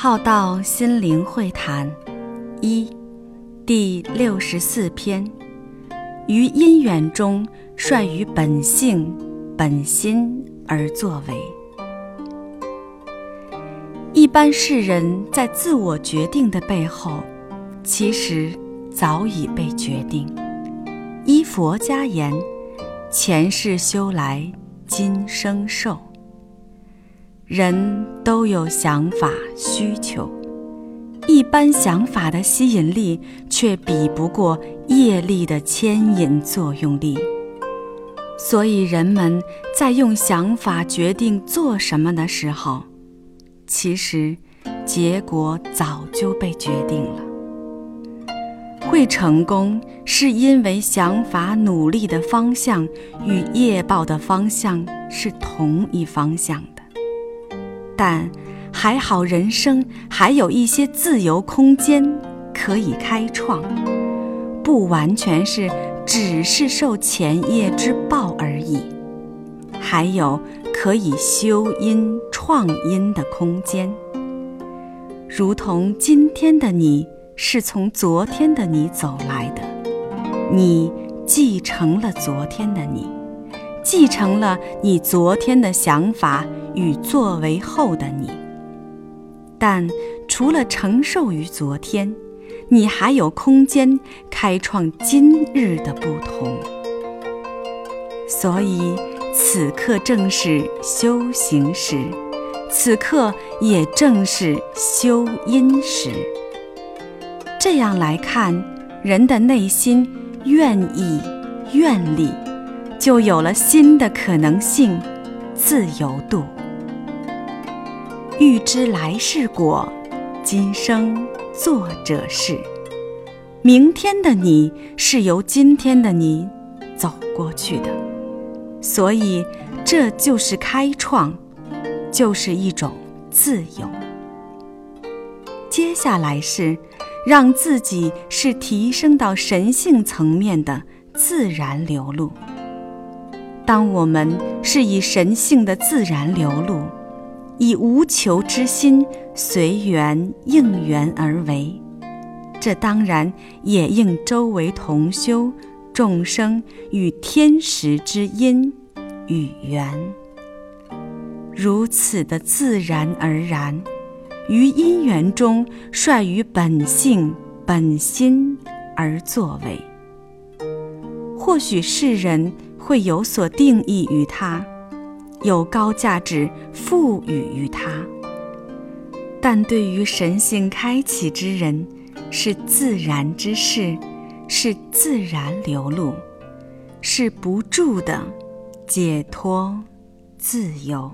浩道心灵会谈一第六十四篇：于因缘中，率于本性本心而作为。一般世人在自我决定的背后，其实早已被决定。依佛家言，前世修来，今生受。人都有想法需求，一般想法的吸引力却比不过业力的牵引作用力。所以人们在用想法决定做什么的时候，其实结果早就被决定了。会成功，是因为想法努力的方向与业报的方向是同一方向。但还好，人生还有一些自由空间可以开创，不完全是只是受前业之报而已，还有可以修因创因的空间。如同今天的你是从昨天的你走来的，你继承了昨天的你，继承了你昨天的想法。与作为后的你，但除了承受于昨天，你还有空间开创今日的不同。所以，此刻正是修行时，此刻也正是修因时。这样来看，人的内心愿意、愿力，就有了新的可能性、自由度。欲知来世果，今生作者是。明天的你是由今天的你走过去的，所以这就是开创，就是一种自由。接下来是让自己是提升到神性层面的自然流露。当我们是以神性的自然流露。以无求之心随缘应缘而为，这当然也应周围同修众生与天时之因与缘，如此的自然而然，于因缘中率于本性本心而作为。或许世人会有所定义于他。有高价值赋予于他，但对于神性开启之人，是自然之事，是自然流露，是不住的解脱自由。